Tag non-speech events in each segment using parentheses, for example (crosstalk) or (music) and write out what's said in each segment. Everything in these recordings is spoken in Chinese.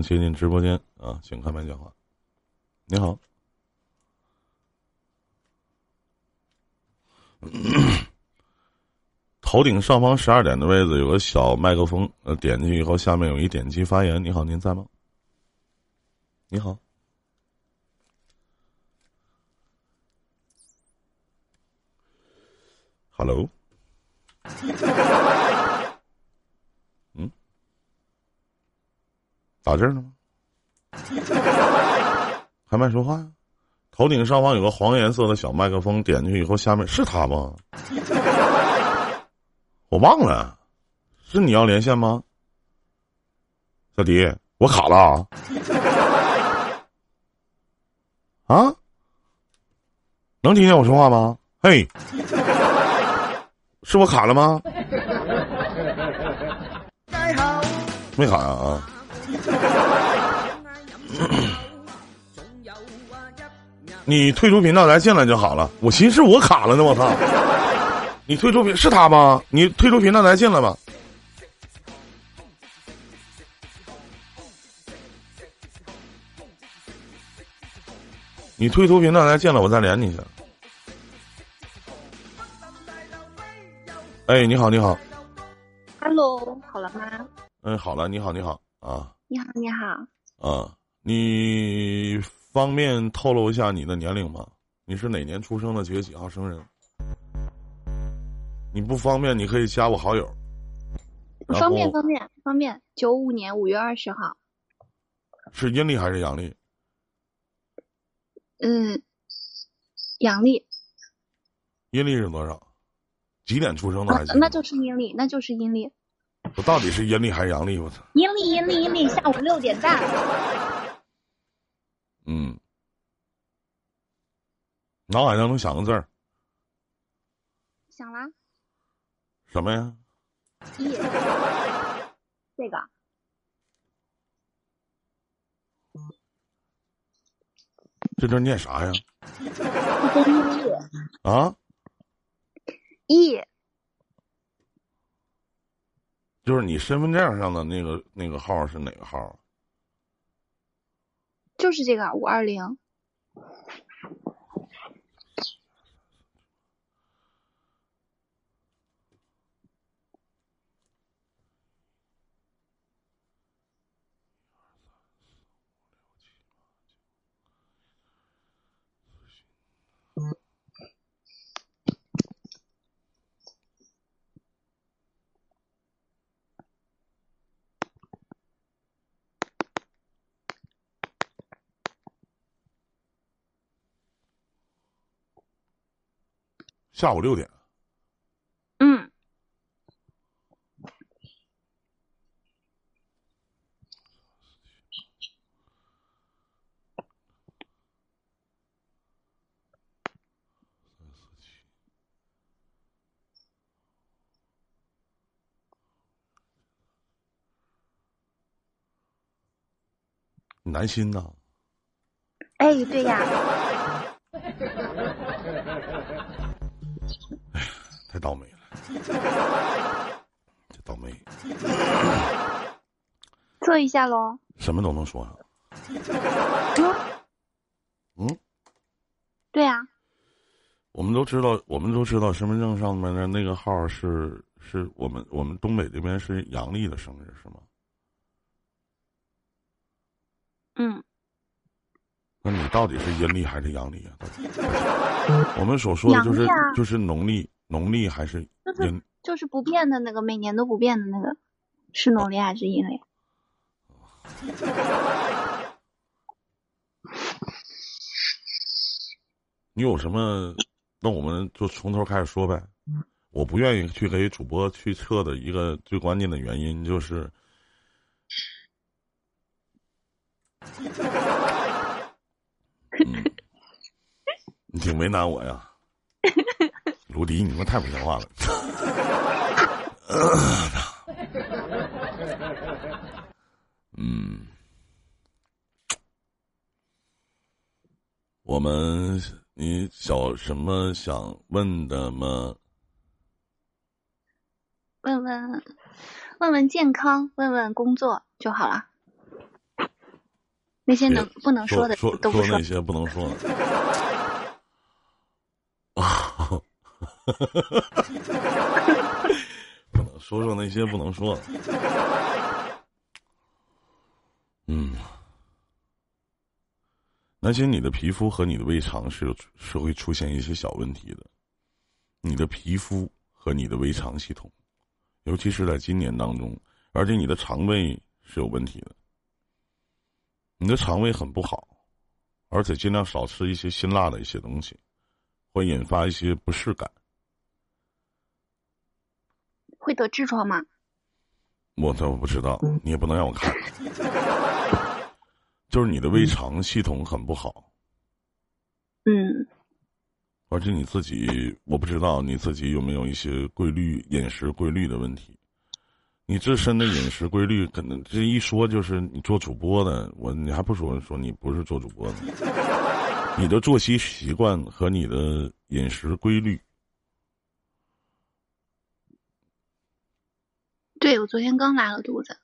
请切进直播间啊，请开麦讲话。你好。(coughs) 头顶上方十二点的位置有个小麦克风，呃，点进去以后，下面有一点击发言。你好，您在吗？你好，Hello，嗯，打这儿呢吗？开麦说话呀。头顶上方有个黄颜色的小麦克风，点进去以后，下面是他吗？我忘了，是你要连线吗？小迪，我卡了啊！啊？能听见我说话吗？嘿，是我卡了吗？(laughs) 没卡啊！(coughs) 你退出频道再进来就好了。我寻思我卡了呢，我操！你退出频是他吗？你退出频道再进来吧。你退出频道再进来，我再连你一下。哎，你好，你好。Hello，好了吗？嗯，好了，你好，你好啊。你好，你好。啊，你。方便透露一下你的年龄吗？你是哪年出生的？几月几号生人？你不方便，你可以加我好友。方便方便方便，九五年五月二十号。是阴历还是阳历？嗯，阳历。阴历是多少？几点出生的？还是？那就是阴历，那就是阴历。我到底是阴历还是阳历？我操！阴历阴历阴历，下午六点半。嗯，脑海当中想个字儿，想了。什么呀？一，这个。这字念啥呀？啊？一。就是你身份证上的那个那个号是哪个号？就是这个五二零。下午六点。嗯。南心呐。哎，对呀。(laughs) 哎呀，太倒霉了！(laughs) 倒霉。测一下喽。什么都能说。嗯。对呀。我们都知道，我们都知道，身份证上面的那个号是是我们我们东北这边是阳历的生日，是吗？嗯。那你到底是阴历还是阳历啊？(laughs) 我们所说的就是就是农历，农历还是阴？就是不变的那个，每年都不变的那个，是农历还是阴历？(laughs) 你有什么？那我们就从头开始说呗。我不愿意去给主播去测的一个最关键的原因就是。你挺为难我呀，(laughs) 卢迪，你他妈太不像话了。(laughs) 嗯，我们你有什么想问的吗？问问问问健康，问问工作就好了。那些能不能说的说都不说那些不能说的。啊，(laughs) 不能说说那些不能说的。嗯，那些，你的皮肤和你的胃肠是是会出现一些小问题的。你的皮肤和你的胃肠系统，尤其是在今年当中，而且你的肠胃是有问题的。你的肠胃很不好，而且尽量少吃一些辛辣的一些东西，会引发一些不适感。会得痔疮吗？我这我不知道，你也不能让我看。就是你的胃肠系统很不好。嗯。而且你自己，我不知道你自己有没有一些规律饮食规律的问题。你自身的饮食规律，可能这一说就是你做主播的，我你还不说说你不是做主播的，你的作息习惯和你的饮食规律。对，我昨天刚拉了肚子。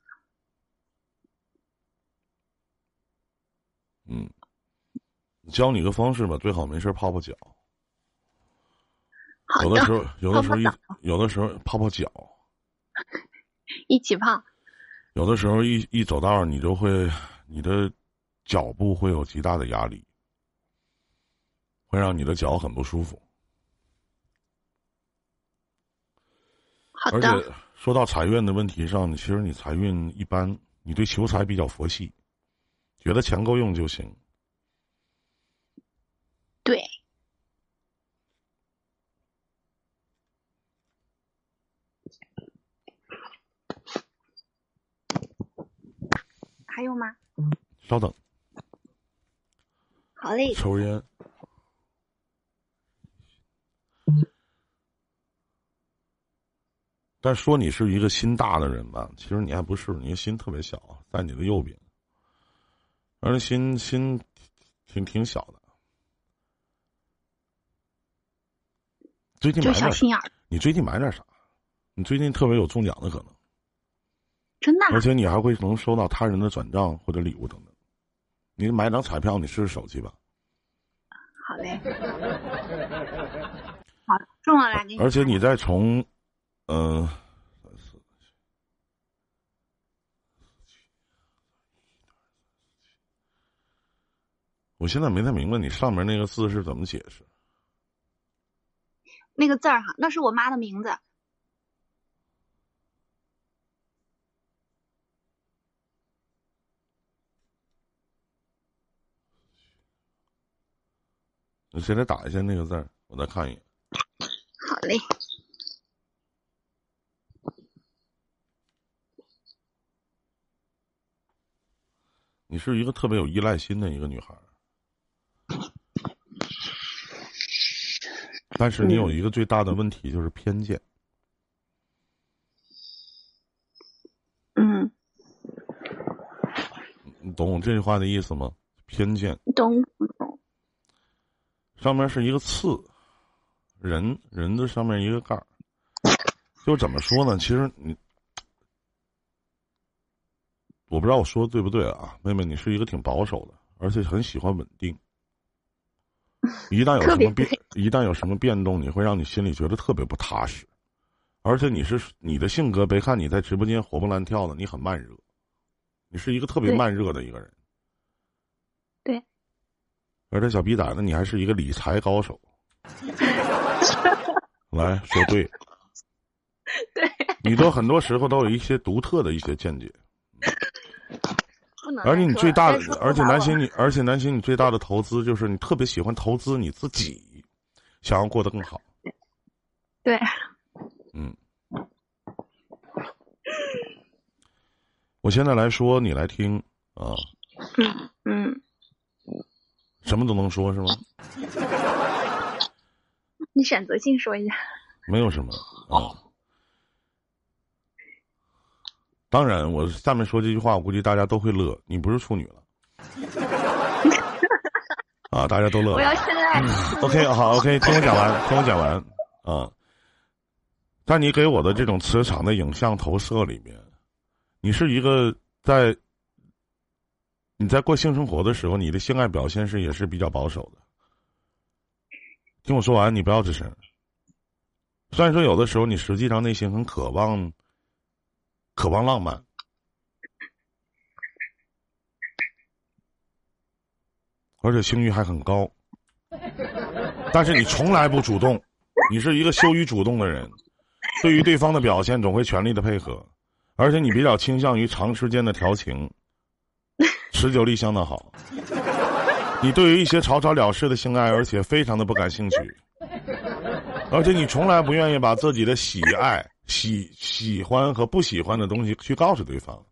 嗯，教你个方式吧，最好没事泡泡脚。有的时候，有的时候一有的时候泡泡脚，一起泡。有的时候一一走道，你就会你的脚步会有极大的压力，会让你的脚很不舒服。好的。而且说到财运的问题上，其实你财运一般，你对求财比较佛系，觉得钱够用就行。对。还有吗？稍等。好嘞。抽烟。但说你是一个心大的人吧，其实你还不是，你心特别小，在你的右边，而心心挺挺小的。最近买点你最近买点啥？你最近特别有中奖的可能。真的，而且你还会能收到他人的转账或者礼物等等。你买张彩票，你试试手气吧。好嘞，好中了啦！你而且你再从，嗯，我现在没太明白你上面那个字是怎么解释。那个字儿哈，那是我妈的名字。你现在打一下那个字儿，我再看一眼。好嘞。你是一个特别有依赖心的一个女孩，但是你有一个最大的问题就是偏见。嗯。你懂我这句话的意思吗？偏见。懂。上面是一个刺，人人的上面一个盖儿，就怎么说呢？其实你，我不知道我说的对不对啊，妹妹，你是一个挺保守的，而且很喜欢稳定。(laughs) 一旦有什么变，一旦有什么变动，你会让你心里觉得特别不踏实。而且你是你的性格，别看你在直播间活蹦乱跳的，你很慢热，你是一个特别慢热的一个人。对而且小逼崽子，你还是一个理财高手。(laughs) 来说对，对，你都很多时候都有一些独特的一些见解。而且你最大的，而且南行你，而且南行你最大的投资就是你特别喜欢投资你自己，想要过得更好。对。(laughs) 嗯。我现在来说，你来听啊。嗯嗯。什么都能说是吗？你选择性说一下。没有什么啊。当然，我下面说这句话，我估计大家都会乐。你不是处女了。(laughs) 啊！大家都乐。我要现在。OK，好，OK，(laughs) 听我讲完，听我讲完啊。在你给我的这种磁场的影像投射里面，你是一个在。你你在过性生活的时候，你的性爱表现是也是比较保守的。听我说完，你不要吱声。虽然说有的时候你实际上内心很渴望，渴望浪漫，而且性欲还很高，但是你从来不主动，你是一个羞于主动的人，对于对方的表现总会全力的配合，而且你比较倾向于长时间的调情，持久力相当好。你对于一些草草了事的性爱，而且非常的不感兴趣，而且你从来不愿意把自己的喜爱、喜喜欢和不喜欢的东西去告诉对方。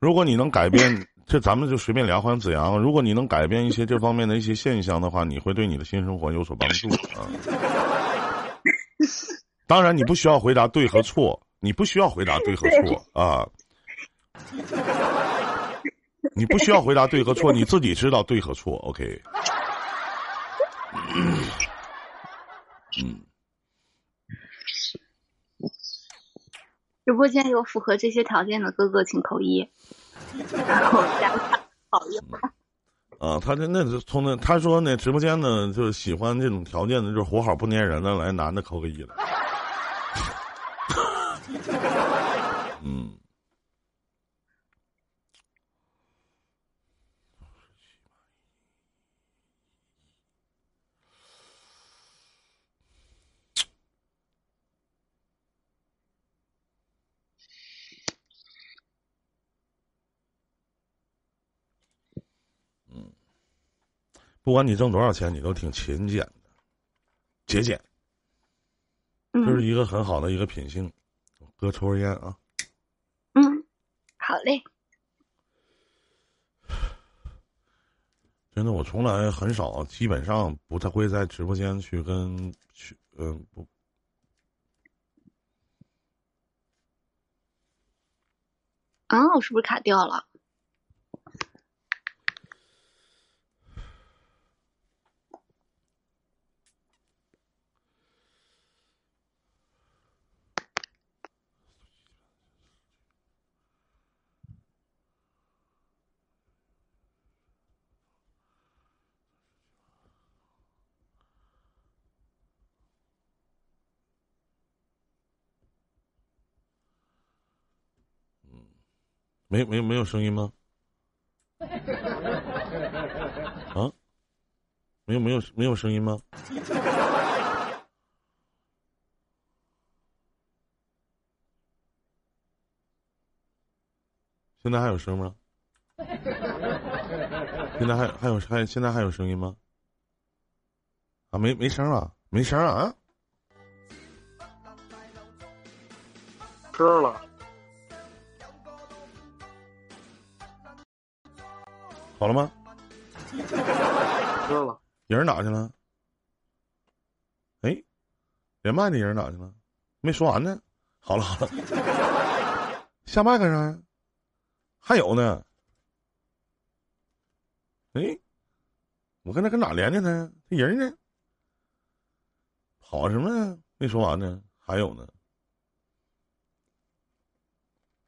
如果你能改变，(laughs) 这咱们就随便聊。欢子阳，如果你能改变一些这方面的一些现象的话，你会对你的新生活有所帮助啊。当然，你不需要回答对和错，你不需要回答对和错啊。你不需要回答对和错，你自己知道对和错。OK。嗯。直播间有符合这些条件的哥哥，请扣一。然后好友。啊，他那那从那他说那直播间呢，就是喜欢这种条件的，就是活好不粘人的，来男的扣个一了。(laughs) 不管你挣多少钱，你都挺勤俭的，节俭，这是一个很好的一个品性。哥抽根烟啊。嗯，好嘞。(sighs) 真的，我从来很少，基本上不太会在直播间去跟去嗯不。啊，我是不是卡掉了？没没没有声音吗？(laughs) 啊？没有没有没有声音吗？现在还有声吗？现在还还有还现在还有声音吗？啊，没没声了，没声了啊。吃了。好了吗？知道了。人哪去了？哎，连麦的人哪去了？没说完呢。好了好了，(laughs) 下麦干啥呀？还有呢。哎，我跟他跟哪连的呢？这人呢？跑什么呀？没说完呢。还有呢。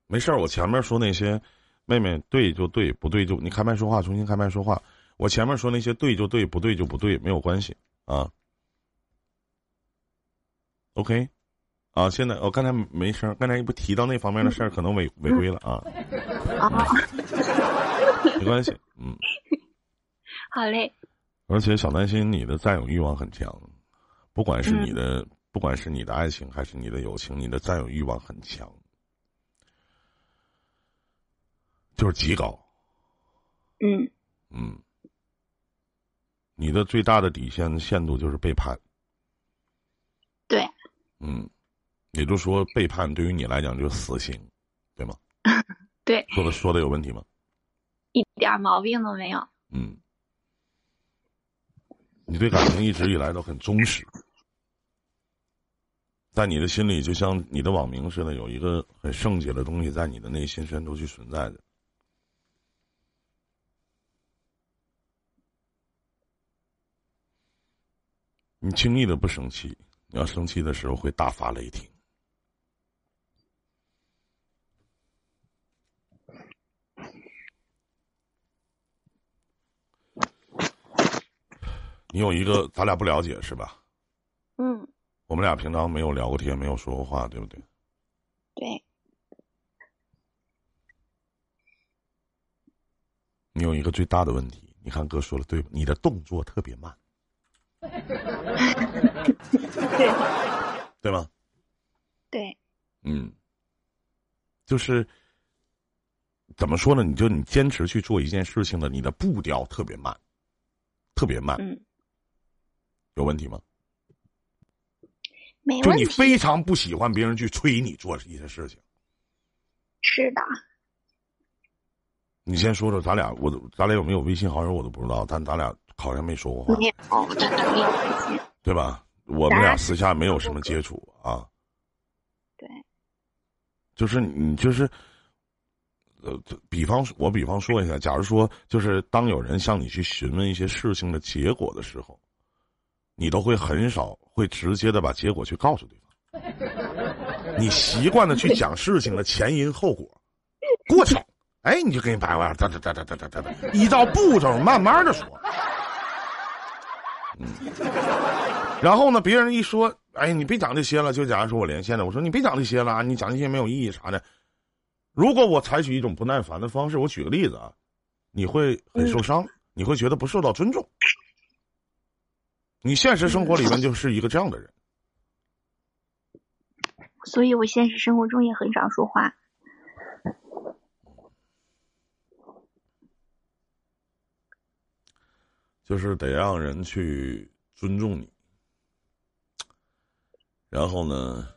没事儿，我前面说那些。妹妹，对就对，不对就你开麦说话，重新开麦说话。我前面说那些对就对，不对就不对，没有关系啊。OK，啊，现在我刚才没声，刚才不提到那方面的事儿，可能违违规了啊。没关系，嗯。(laughs) 好嘞。而且小担心你的占有欲望很强，不管是你的，不管是你的爱情还是你的友情，你的占有欲望很强。就是极高，嗯嗯，你的最大的底线限度就是背叛，对，嗯，也就是说背叛对于你来讲就是死刑，对吗？(laughs) 对，说的说的有问题吗？一点毛病都没有。嗯，你对感情一直以来都很忠实，在你的心里就像你的网名似的，有一个很圣洁的东西在你的内心深处去存在着。你轻易的不生气你要生气的时候会大发雷霆。你有一个咱俩不了解是吧嗯。我们俩平常没有聊过天没有说过话对不对？对。你有一个最大的问题你看哥说的对你的动作特别慢。对，(laughs) 对吗？对，嗯，就是怎么说呢？你就你坚持去做一件事情的，你的步调特别慢，特别慢，嗯，有问题吗？就你没问题。非常不喜欢别人去催你做一些事情。是的，你先说说，咱俩我都咱俩有没有微信好友我都不知道，但咱俩好像没说过话。对吧？我们俩私下没有什么接触啊。对。就是你，就是，呃，比方说，我比方说一下，假如说，就是当有人向你去询问一些事情的结果的时候，你都会很少会直接的把结果去告诉对方。你习惯的去讲事情的前因后果，过程，哎，你就给你摆完，哒哒哒哒哒哒哒，依照步骤慢慢的说。嗯，然后呢，别人一说，哎，你别讲这些了，就假如说我连线了，我说你别讲这些了啊，你讲这些没有意义啥的。如果我采取一种不耐烦的方式，我举个例子啊，你会很受伤，你会觉得不受到尊重。你现实生活里面就是一个这样的人，所以我现实生活中也很少说话。就是得让人去尊重你。然后呢，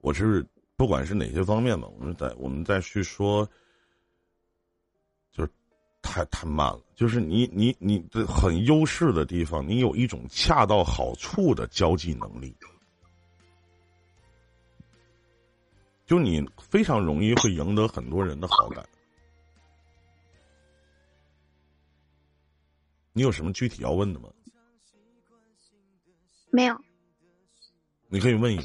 我是不管是哪些方面吧，我们再我们再去说，就是太太慢了。就是你你你的很优势的地方，你有一种恰到好处的交际能力，就你非常容易会赢得很多人的好感。你有什么具体要问的吗？没有，你可以问一个。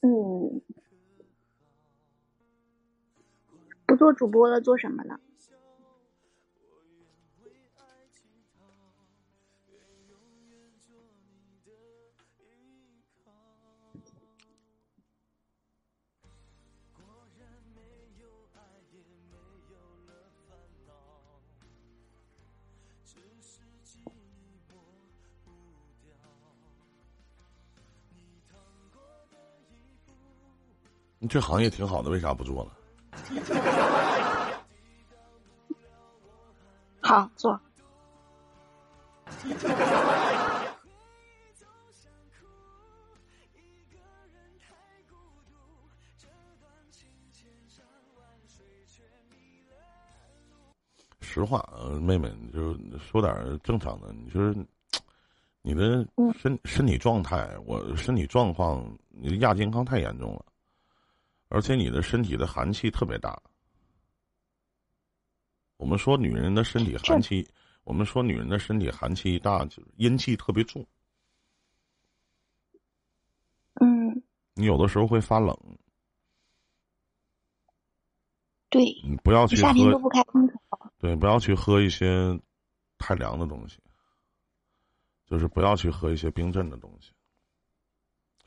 嗯，不做主播了，做什么呢？你这行业挺好的，为啥不做了？(laughs) 好做。(laughs) 实话，呃妹妹，你就说点儿正常的。你说你的身身体状态，我身体状况，你的亚健康太严重了，而且你的身体的寒气特别大。我们说女人的身体寒气，我们说女人的身体寒气大，就是阴气特别重。嗯，你有的时候会发冷，对，你不要去夏天都喝，不开空调。对，不要去喝一些太凉的东西，就是不要去喝一些冰镇的东西。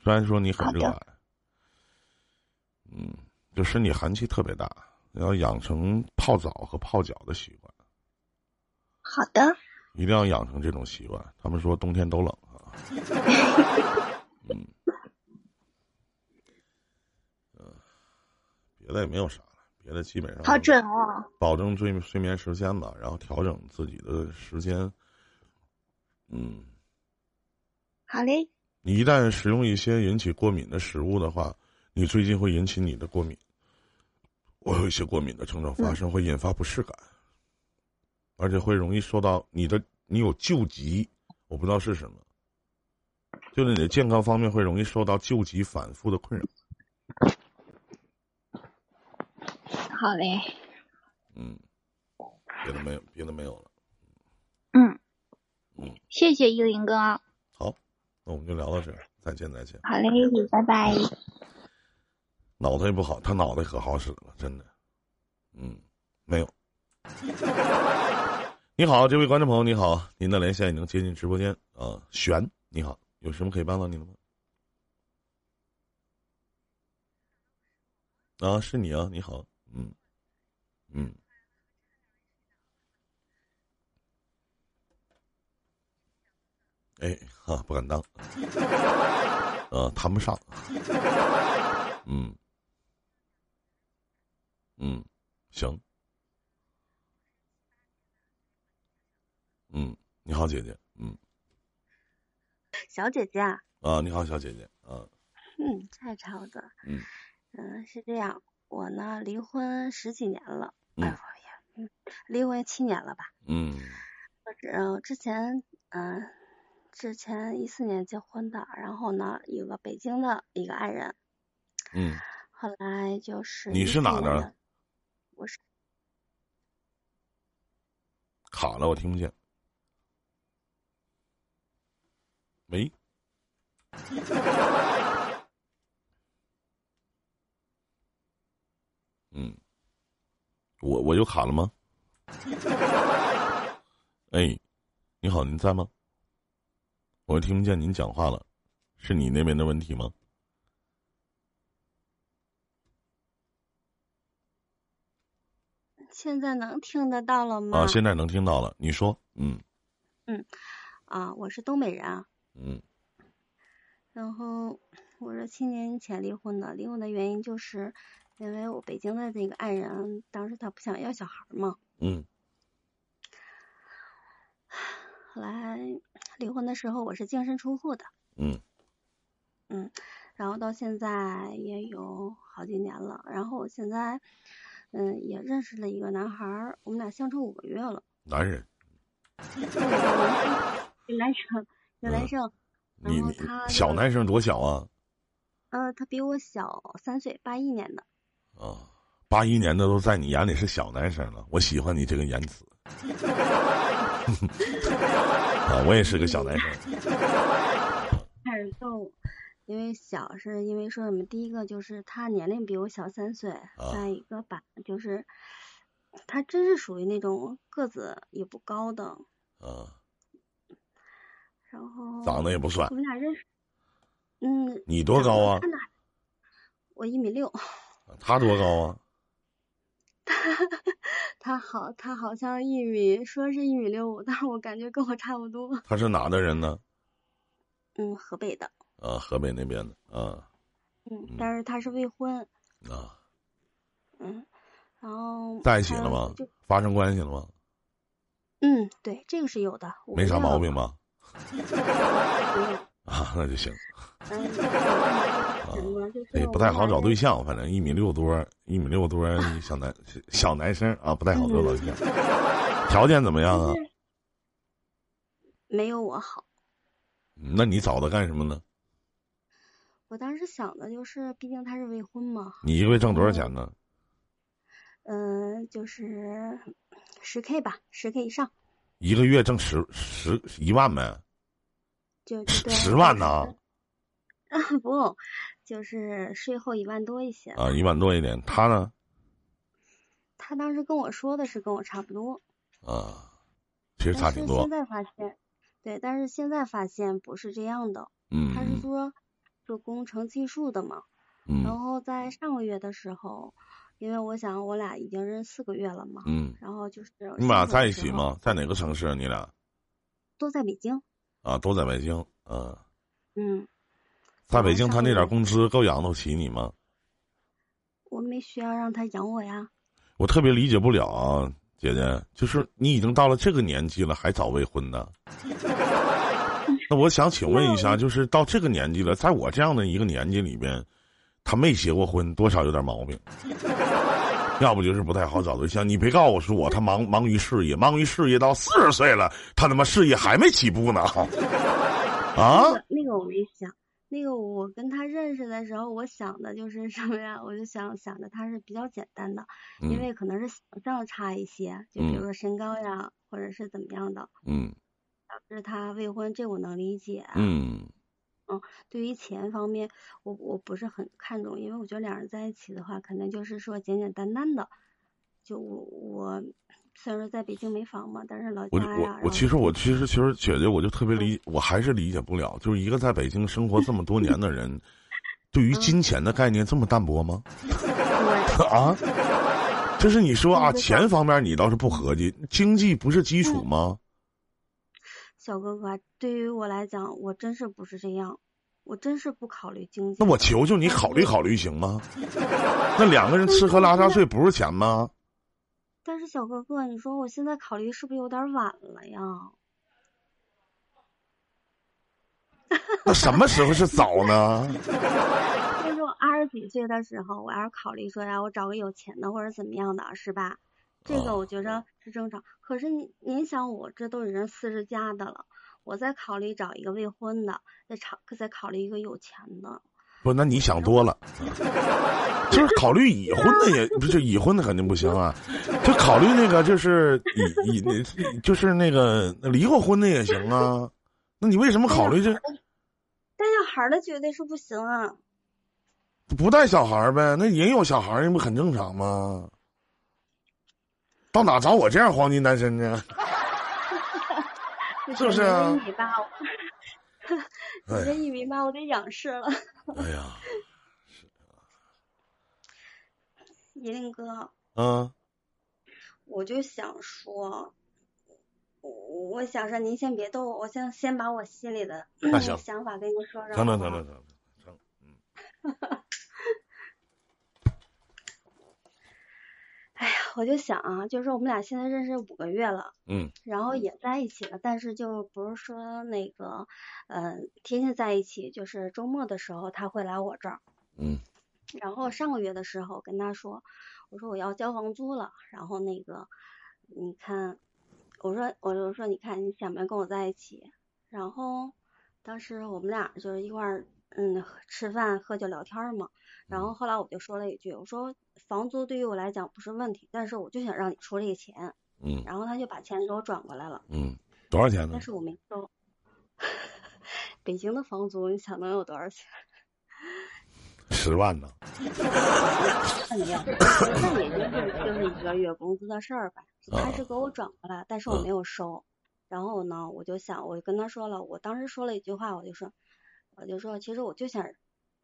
虽然说你很热爱，嗯，就身体寒气特别大，要养成泡澡和泡脚的习惯，好的，一定要养成这种习惯。他们说冬天都冷啊，(laughs) 嗯，嗯，别的也没有啥了，别的基本上好准哦。保证睡睡眠时间吧，然后调整自己的时间。嗯，好嘞，你一旦食用一些引起过敏的食物的话，你最近会引起你的过敏。我有一些过敏的症状发生，会引发不适感，而且会容易受到你的你有旧疾，我不知道是什么，就是你的健康方面会容易受到旧疾反复的困扰。好嘞，嗯，别的没有，别的没有了。嗯嗯，谢谢依林哥，好，那我们就聊到这儿，再见再见。好嘞，拜拜。脑袋也不好，他脑袋可好使了，真的。嗯，没有。(laughs) 你好，这位观众朋友，你好，您的连线已经接进直播间啊。璇，你好，有什么可以帮到您的吗？啊，是你啊，你好，嗯，嗯，哎，啊，不敢当，(laughs) 呃，谈不上，嗯，嗯，行。嗯，你好，姐姐。嗯，小姐姐啊。啊，你好，小姐姐。啊。嗯，蔡超的。嗯。嗯，是这样，我呢离婚十几年了。嗯。哎呀，嗯，离婚七年了吧？嗯。我之之前嗯，之前一四年结婚的，然后呢有个北京的一个爱人。嗯。后来就是。你是哪的？我是。卡了，我听不见。喂，(laughs) 嗯，我我又卡了吗？(laughs) 哎，你好，您在吗？我听不见您讲话了，是你那边的问题吗？现在能听得到了吗？啊，现在能听到了，你说，嗯，嗯，啊，我是东北人啊。嗯，然后我是七年前离婚的，离婚的原因就是因为我北京的那个爱人，当时他不想要小孩嘛。嗯。(sighs) 后来离婚的时候，我是净身出户的。嗯。嗯，然后到现在也有好几年了，然后我现在嗯也认识了一个男孩，我们俩相处五个月了。男人。(laughs) 男生。小男生，你你小男生多小啊？呃，他比我小三岁，八一年的。啊，八一年的都在你眼里是小男生了，我喜欢你这个言辞。(laughs) 啊，我也是个小男生。因为小是因为说什么？第一个就是他年龄比我小三岁，再一个吧，就是他真是属于那种个子也不高的。啊。然后长得也不算，我们俩认识，嗯。你多高啊？我一米六。他多高啊？(laughs) 他他好，他好像一米，说是一米六五，但是我感觉跟我差不多。他是哪的人呢？嗯，河北的。啊，河北那边的啊。嗯，但是他是未婚。啊。嗯，然后。在一起了吗？发生关系了吗？嗯，对，这个是有的。没啥毛病吧？(laughs) 啊，那就行。啊，也不太好找对象，反正一米六多，一米六多 (laughs) 小男小男生啊，不太好找对象。条件怎么样啊？没有我好。那你找他干什么呢？我当时想的就是，毕竟他是未婚嘛。你一个月挣多少钱呢？嗯，就是十 K 吧，十 K 以上。一个月挣十十一万呗，就 (laughs) 十万呢？啊 (laughs) 不，就是税后一万多一些啊，一万多一点。他呢？他当时跟我说的是跟我差不多啊，其实差挺多。现在发现，对，但是现在发现不是这样的。嗯，他是说做工程技术的嘛，嗯，然后在上个月的时候。因为我想，我俩已经认识四个月了嘛，嗯，然后就是你们俩在一起吗？在哪个城市？你俩都在北京啊，都在北京，嗯，嗯，在北京，他那点工资够养得起你吗？我没需要让他养我呀。我特别理解不了啊，姐姐，就是你已经到了这个年纪了，还找未婚的。(laughs) 那我想请问一下，就是到这个年纪了，在我这样的一个年纪里边。他没结过婚，多少有点毛病，要不就是不太好找对象。你别告诉我他忙忙于事业，忙于事业到四十岁了，他他妈事业还没起步呢。(laughs) 啊？那个我没想，那个我跟他认识的时候，我想的就是什么呀？我就想想着他是比较简单的，因为可能是想象差一些，就比如说身高呀，或者是怎么样的。嗯。导致他未婚，这我能理解。嗯。嗯，对于钱方面，我我不是很看重，因为我觉得两人在一起的话，可能就是说简简单单的，就我我虽然说在北京没房嘛，但是老我家呀我，我其实我其实其实姐姐我就特别理，我还是理解不了，就是一个在北京生活这么多年的人，(laughs) 对于金钱的概念这么淡薄吗？(laughs) 啊，就是你说啊，钱方面你倒是不合计，经济不是基础吗？小哥哥，对于我来讲，我真是不是这样，我真是不考虑经济。那我求求你考虑考虑行吗？那两个人吃喝拉撒睡不是钱吗？但是小哥哥，你说我现在考虑是不是有点晚了呀？(laughs) 那什么时候是早呢？就是我二十几岁的时候，我要是考虑说呀，我找个有钱的或者怎么样的，是吧？这哦个我觉着是正常。可是您您想，我这都已经四十加的了，我再考虑找一个未婚的，再考再考虑一个有钱的。不，那你想多了，(laughs) 就是考虑已婚的也不是已婚的肯定不行啊，就考虑那个就是已已那就是那个离过婚的也行啊。那你为什么考虑这带小孩儿的绝对是不行啊！不带小孩儿呗？那也有小孩儿，那不很正常吗？到哪找我这样黄金单身呢？(laughs) 是不是啊你这一米八，我这一米八，我得仰视了。哎呀，(laughs) 依林哥，嗯，我就想说，我我想说您先别逗我，我先先把我心里的想法跟您说说。成成好不好成成成成，嗯，(laughs) 哎呀，我就想啊，就是我们俩现在认识五个月了，嗯然后也在一起了，但是就不是说那个，呃，天天在一起，就是周末的时候他会来我这儿。嗯然后上个月的时候跟他说，我说我要交房租了，然后那个，你看，我说我就说你看你想不想跟我在一起？然后当时我们俩就是一块儿嗯吃饭喝酒聊天嘛，然后后来我就说了一句，我说房租对于我来讲不是问题，但是我就想让你出这个钱，嗯然后他就把钱给我转过来了，嗯，多少钱呢但？是我没收。(laughs) 北京的房租你想能有多少钱？十万呢？(laughs) 那没有，那也就是就是一个月工资的事儿吧。他是给我转过来，但是我没有收。然后呢，我就想，我就跟他说了，我当时说了一句话，我就说，我就说，其实我就想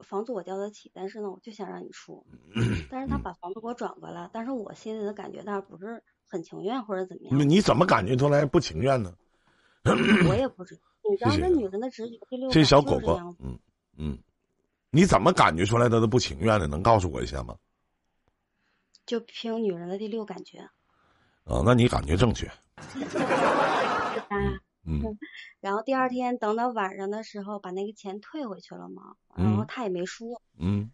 房租我交得起，但是呢，我就想让你出。(clears throat) 但是他把房子给我转过来，但是我心里的感觉倒不是很情愿或者怎么样，你你怎么感觉出来不情愿呢？我也不知道。你知道谢谢这女人的直觉第六这小狗狗就是这样，子。嗯嗯，你怎么感觉出来他的不情愿的？能告诉我一下吗？就凭女人的第六感觉。啊，那你感觉正确。啊，(laughs) 嗯然后第二天等到晚上的时候，把那个钱退回去了嘛，然后嗯他也没说。嗯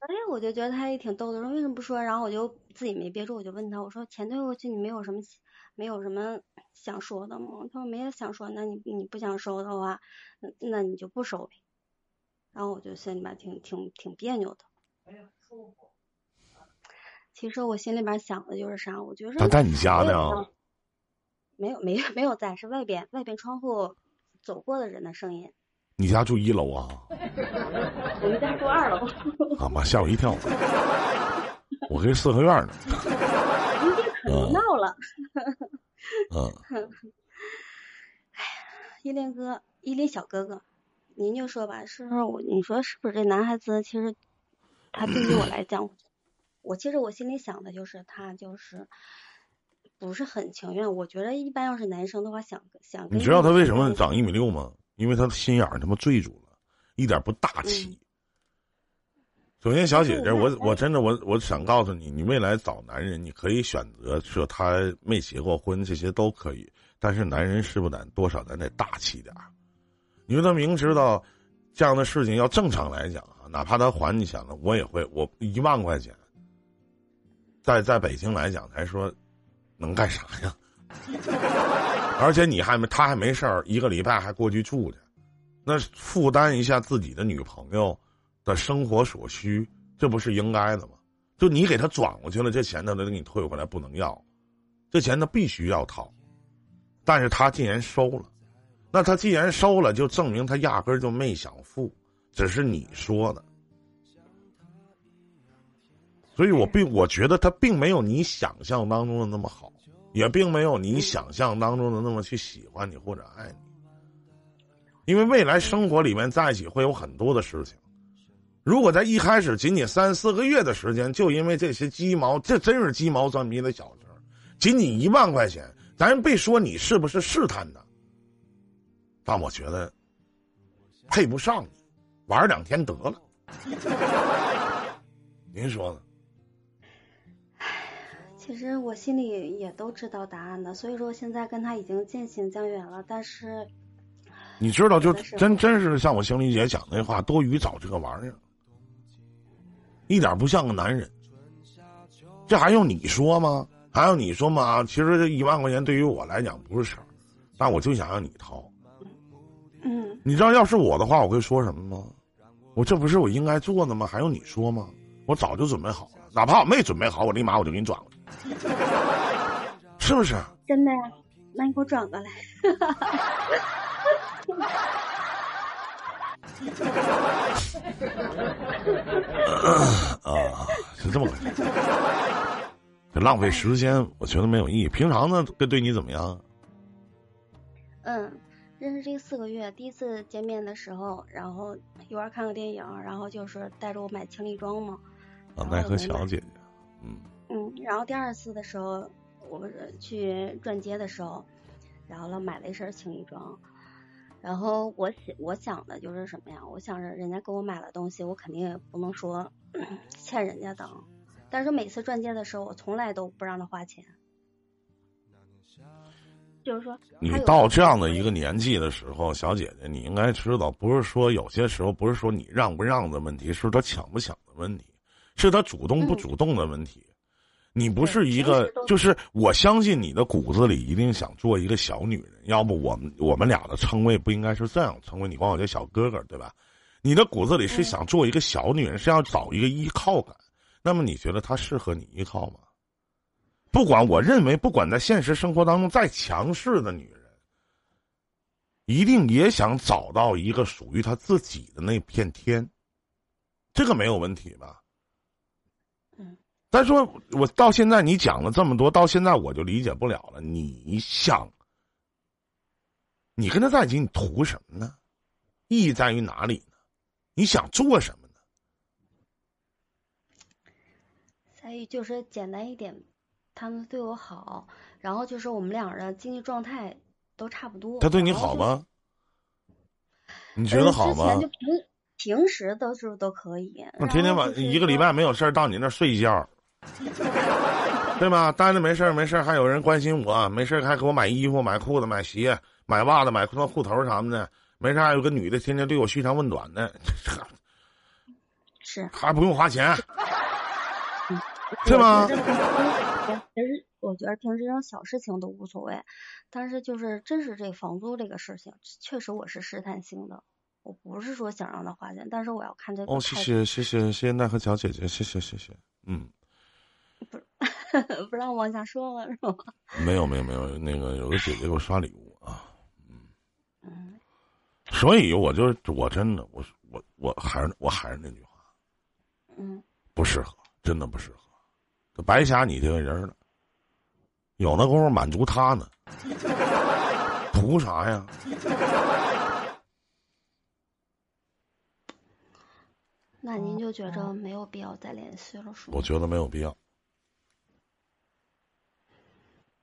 哎，我就觉得他也挺逗的，说为什么不说？然后我就自己没憋住，我就问他，我说钱退回去，你没有什么没有什么想说的吗？他说没有想说，那你你不想收的话，那那你就不收呗。然后我就心里边挺挺挺别扭的。其实我心里边想的就是啥，我觉得他在你家呢想没有没有 (laughs) 没有在，是外边外边窗户走过的人的声音。你家住一楼啊？我们家住二楼，啊妈，吓我一跳！我跟四合院呢。可能闹了。嗯，依林哥，依林小哥哥，您就说吧，是不是我？你说是不是这男孩子？其实他对于我来讲，我其实我心里想的就是他就是不是很情愿。我觉得一般要是男生的话，想想你知道他为什么长一米六吗？因为他的心眼儿他妈坠住了，一点不大气。首先，小姐姐，我我真的我我想告诉你，你未来找男人，你可以选择说他没结过婚，这些都可以。但是男人是不是得多少咱得大气点儿？因为他明知道这样的事情要正常来讲啊，哪怕他还你钱了，我也会我一万块钱，在在北京来讲才说，能干啥呀？而且你还没他还没事儿，一个礼拜还过去住去，那负担一下自己的女朋友的生活所需，这不是应该的吗？就你给他转过去了，这钱他得给你退回来，不能要，这钱他必须要掏。但是他既然收了，那他既然收了，就证明他压根儿就没想付，只是你说的。所以我并我觉得他并没有你想象当中的那么好。也并没有你想象当中的那么去喜欢你或者爱你。因为未来生活里面在一起会有很多的事情，如果在一开始仅仅三四个月的时间，就因为这些鸡毛，这真是鸡毛蒜皮的小事仅仅一万块钱，咱别说你是不是试探的，但我觉得配不上你，玩两天得了。(laughs) 您说呢？其实我心里也都知道答案的，所以说现在跟他已经渐行渐远了。但是，你知道，就真真是像我心里姐讲那话，多余找这个玩意儿，一点不像个男人。这还用你说吗？还用你说吗？其实这一万块钱对于我来讲不是事儿，但我就想让你掏。嗯，你知道，要是我的话，我会说什么吗？我这不是我应该做的吗？还用你说吗？我早就准备好了，哪怕我没准备好，我立马我就给你转过去。(laughs) 是不是？真的呀？那你给我转过来。(laughs) 啊，是这么回事。这浪费时间，我觉得没有意义。平常呢，跟对你怎么样？嗯，认识这四个月，第一次见面的时候，然后一块看个电影，然后就是带着我买情侣装嘛。啊，奈何小姐姐。嗯。嗯，然后第二次的时候，我去转街的时候，然后了买了一身情侣装，然后我想我想的就是什么呀？我想着人家给我买了东西，我肯定也不能说 (clears throat) 欠人家的。但是每次转街的时候，我从来都不让他花钱，就是说，你到这样的一个年纪的时候，小姐姐，你应该知道，不是说有些时候不是说你让不让的问题，是他抢不抢的问题，是他主动不主动的问题。你不是一个，就是我相信你的骨子里一定想做一个小女人，要不我们我们俩的称谓不应该是这样称谓，你管我叫小哥哥，对吧？你的骨子里是想做一个小女人，是要找一个依靠感。那么你觉得他适合你依靠吗？不管我认为，不管在现实生活当中再强势的女人，一定也想找到一个属于她自己的那片天，这个没有问题吧？但说，我到现在你讲了这么多，到现在我就理解不了了。你想，你跟他在一起，你图什么呢？意义在于哪里呢？你想做什么呢？在于就是简单一点，他们对我好，然后就是我们两人经济状态都差不多。他对你好吗？你觉得好吗？就平平时都是都可以。那天天晚一个礼拜没有事儿到你那睡一觉。(laughs) 对吧？待着没事儿，没事儿，还有人关心我，没事儿还给我买衣服、买裤子、买鞋、买袜子、买裤裤头啥么的，没事还有个女的天天对我嘘寒问暖的，是还不用花钱，对吗？其实我觉得平时这种小事情都无所谓，但是就是真是这房租这个事情，确实我是试探性的，我不是说想让他花钱，但是我要看这个。哦，谢谢谢谢谢谢奈何小姐姐，谢谢谢谢。嗯，不 (laughs) 不让往下说了是吗？(laughs) 没有没有没有，那个有个姐姐给我刷礼物啊，嗯嗯，所以我就我真的我我我还是我还是那句话，嗯，不适合，真的不适合，白瞎你这个人了，有那功夫满足他呢，图啥呀？(laughs) 那您就觉着没有必要再联系了，是吗？我觉得没有必要，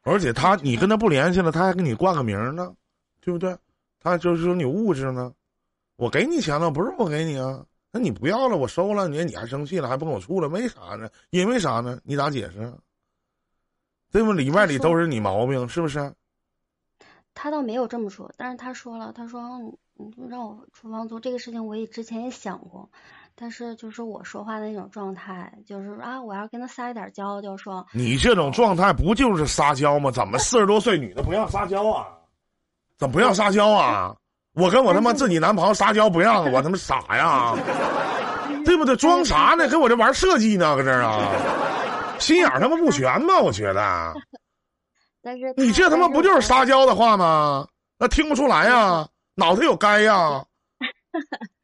而且他你跟他不联系了，他还给你挂个名呢，对不对？他就是说你物质呢，我给你钱了，不是我给你啊，那你不要了，我收了，你你还生气了，还不跟我处了，为啥呢？因为啥呢？你咋解释？对不？里外里都是你毛病，是不是？他倒没有这么说，但是他说了，他说你让我出房租这个事情，我也之前也想过。但是就是我说话的那种状态，就是啊，我要跟他撒一点娇，就说你这种状态不就是撒娇吗？怎么四十多岁女的不让撒娇啊？怎么不让撒娇啊？我跟我他妈自己男朋友撒娇不让，我他妈傻呀？(laughs) 对不对？装啥呢？跟我这玩设计呢？搁这儿啊？心眼他妈不全吗？我觉得。(laughs) 但是你这他妈不就是撒娇的话吗？那听不出来呀？脑袋有该呀？(laughs)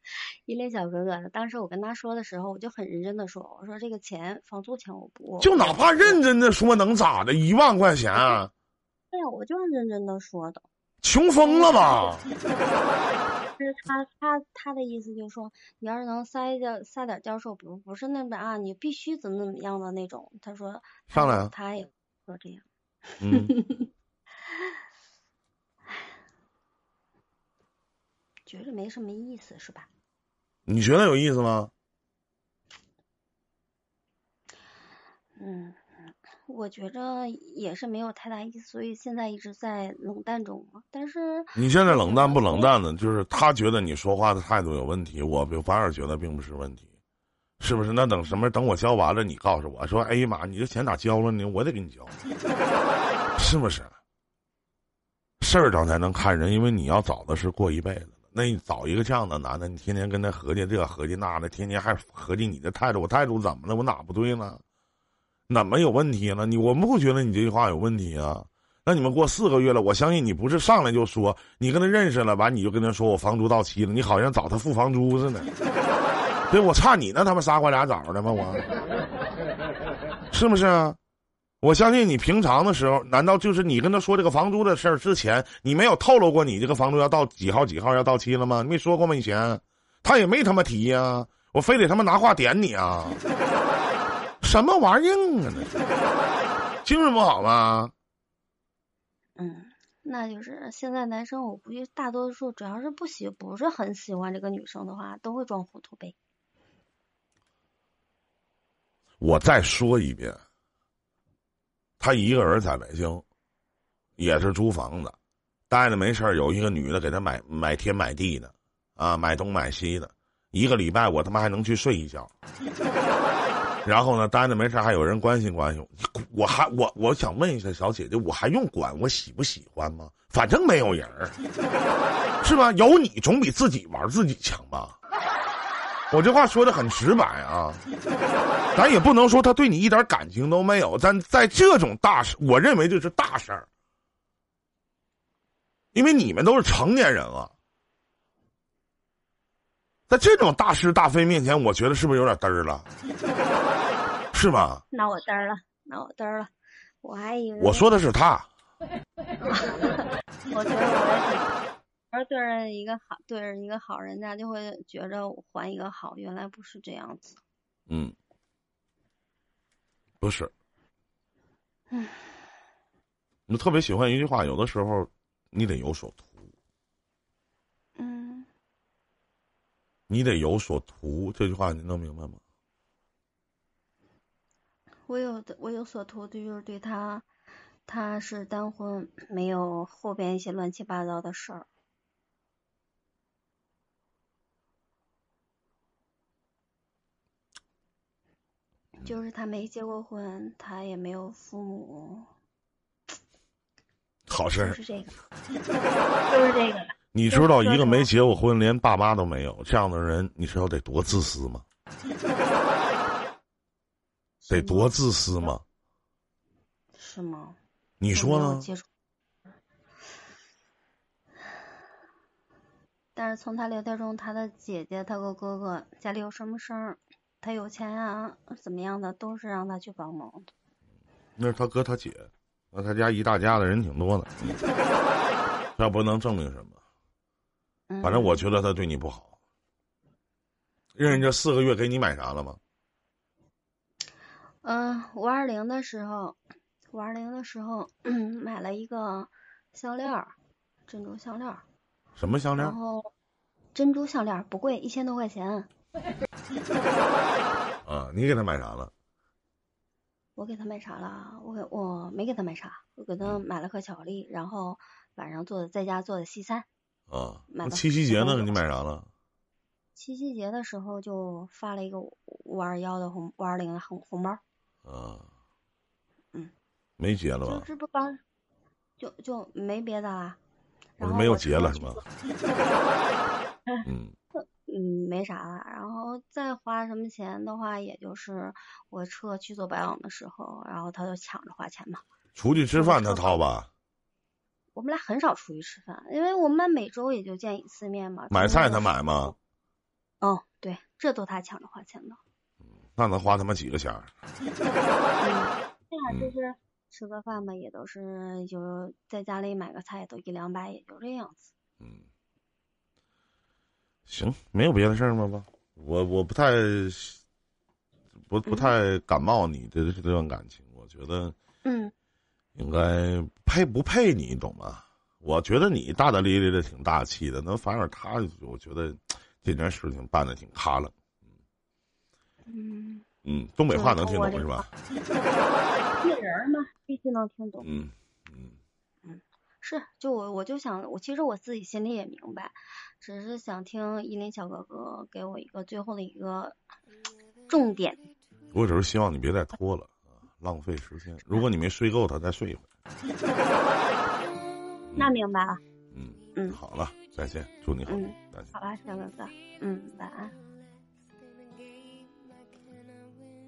依恋小哥哥，当时我跟他说的时候，我就很认真的说：“我说这个钱，房租钱我不……就哪怕认真的说，能咋的？一万块钱，对呀，我就是认真的说的。穷疯了吧？(laughs) 就是他他他的意思就是说，你要是能塞点塞点教授，不不是那边啊，你必须怎么怎么样的那种。他说上来，他也说这样。嗯。(laughs) 觉得没什么意思是吧？你觉得有意思吗？嗯。我觉着也是没有太大意思，所以现在一直在冷淡中嘛。但是你现在冷淡不冷淡呢，就是他觉得你说话的态度有问题，我反而觉得并不是问题，是不是？那等什么？等我交完了，你告诉我说：“哎呀妈，你这钱咋交了呢？我得给你交，(laughs) 是不是？”事儿上才能看人，因为你要找的是过一辈子的。那你找一个这样的男的，你天天跟他合计这个合计那的，天天还合计你的态度，我态度怎么了？我哪不对了？怎么有问题了？你我不觉得你这句话有问题啊？那你们过四个月了，我相信你不是上来就说你跟他认识了，完你就跟他说我房租到期了，你好像找他付房租似的。对，我差你那他妈仨瓜俩枣的吗？我是不是啊？我相信你平常的时候，难道就是你跟他说这个房租的事儿之前，你没有透露过你这个房租要到几号几号要到期了吗？你没说过吗？以前他也没他妈提呀，我非得他妈拿话点你啊！(laughs) 什么玩意儿啊？精神不好吗？嗯，那就是现在男生，我估计大多数主要是不喜，不是很喜欢这个女生的话，都会装糊涂呗。我再说一遍，他一个人在北京，也是租房子，待着没事儿，有一个女的给他买买天买地的，啊，买东买西的，一个礼拜我他妈还能去睡一觉。然后呢，待着没事还有人关心关心我，还我我想问一下小姐姐，我还用管我喜不喜欢吗？反正没有人，是吧？有你总比自己玩自己强吧？我这话说的很直白啊，咱也不能说他对你一点感情都没有，但在这种大事，我认为这是大事儿，因为你们都是成年人了。在这种大是大非面前，我觉得是不是有点嘚儿了？是吧？那我嘚儿了，那我嘚儿了，我还以为我说的是他。(laughs) 我觉得我要对着一个好，对着一个好人家，就会觉着还一个好，原来不是这样子。嗯，不是。嗯。我特别喜欢一句话，有的时候你得有所图。嗯你得有所图，这句话你能明白吗？我有的，我有所图的就是对他，他是单婚，没有后边一些乱七八糟的事儿。就是他没结过婚，他也没有父母。好事。就是这个，就是这个。你知道一个没结过婚、连爸妈都没有这样的人，你知道得多自私吗？得多自私吗？是吗？你说呢？但是从他聊天中，他的姐姐、他个哥哥家里有什么事儿，他有钱啊，怎么样的，都是让他去帮忙的。那是他哥他姐，那他家一大家子人挺多的，这不能证明什么。反正我觉得他对你不好。认识这四个月，给你买啥了吗？嗯，五二零的时候，五二零的时候 (clears throat) 买了一个项链珍珠项链什么项链然后珍珠项链不贵，一千多块钱。(laughs) 啊，你给他买啥了？我给他买啥了？我给我没给他买啥，我给他买了颗巧克力，然后晚上做的在家做的西餐。啊，那七夕节呢？你买啥了？七夕节的时候就发了一个五二幺的红五二零的红红包。啊。嗯。没结了吧？这不刚，就就没别的啦。我说没有结了是吧？(laughs) 嗯。嗯，没啥了。然后再花什么钱的话，也就是我车去做保养的时候，然后他就抢着花钱嘛。出去吃饭他掏吧。我们俩很少出去吃饭，因为我们每周也就见一次面嘛。买菜他买吗？哦，对，这都他抢着花钱的。那能花他妈几个钱儿？(laughs) 嗯，这样就是吃个饭吧，也都是就在家里买个菜，都一两百，也就这样子。嗯，行，没有别的事儿吗？吧，我我不太不不太感冒你的这段感情，我觉得嗯应该配不配你懂吗？我觉得你大大咧咧的，挺大气的，那反而他，我觉得这件事情办的挺卡了。嗯，嗯，东北话能听懂是吧？(laughs) 听人嘛，必须能听懂。嗯嗯是，就我我就想，我其实我自己心里也明白，只是想听依林小哥哥给我一个最后的一个重点。我只是希望你别再拖了啊，浪费时间。如果你没睡够，他再睡一会儿。那明白了。嗯嗯好了，再见，祝你好嗯，再见。好吧，小哥哥，嗯，晚安。